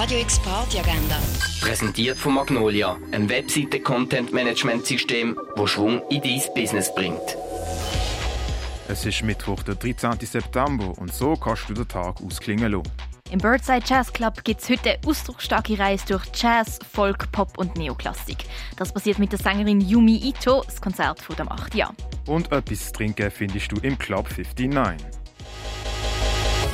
Radio X Party Agenda. Präsentiert von Magnolia, einem Webseiten-Content-Management-System, wo Schwung in dein Business bringt. Es ist Mittwoch, der 13. September und so kannst du den Tag ausklingen lassen. Im Birdside Jazz Club gibt es heute eine ausdrucksstarke Reise durch Jazz, Folk, Pop und Neoklassik. Das passiert mit der Sängerin Yumi Ito, das Konzert von dem 8. Jahr. Und etwas zu trinken findest du im Club 59.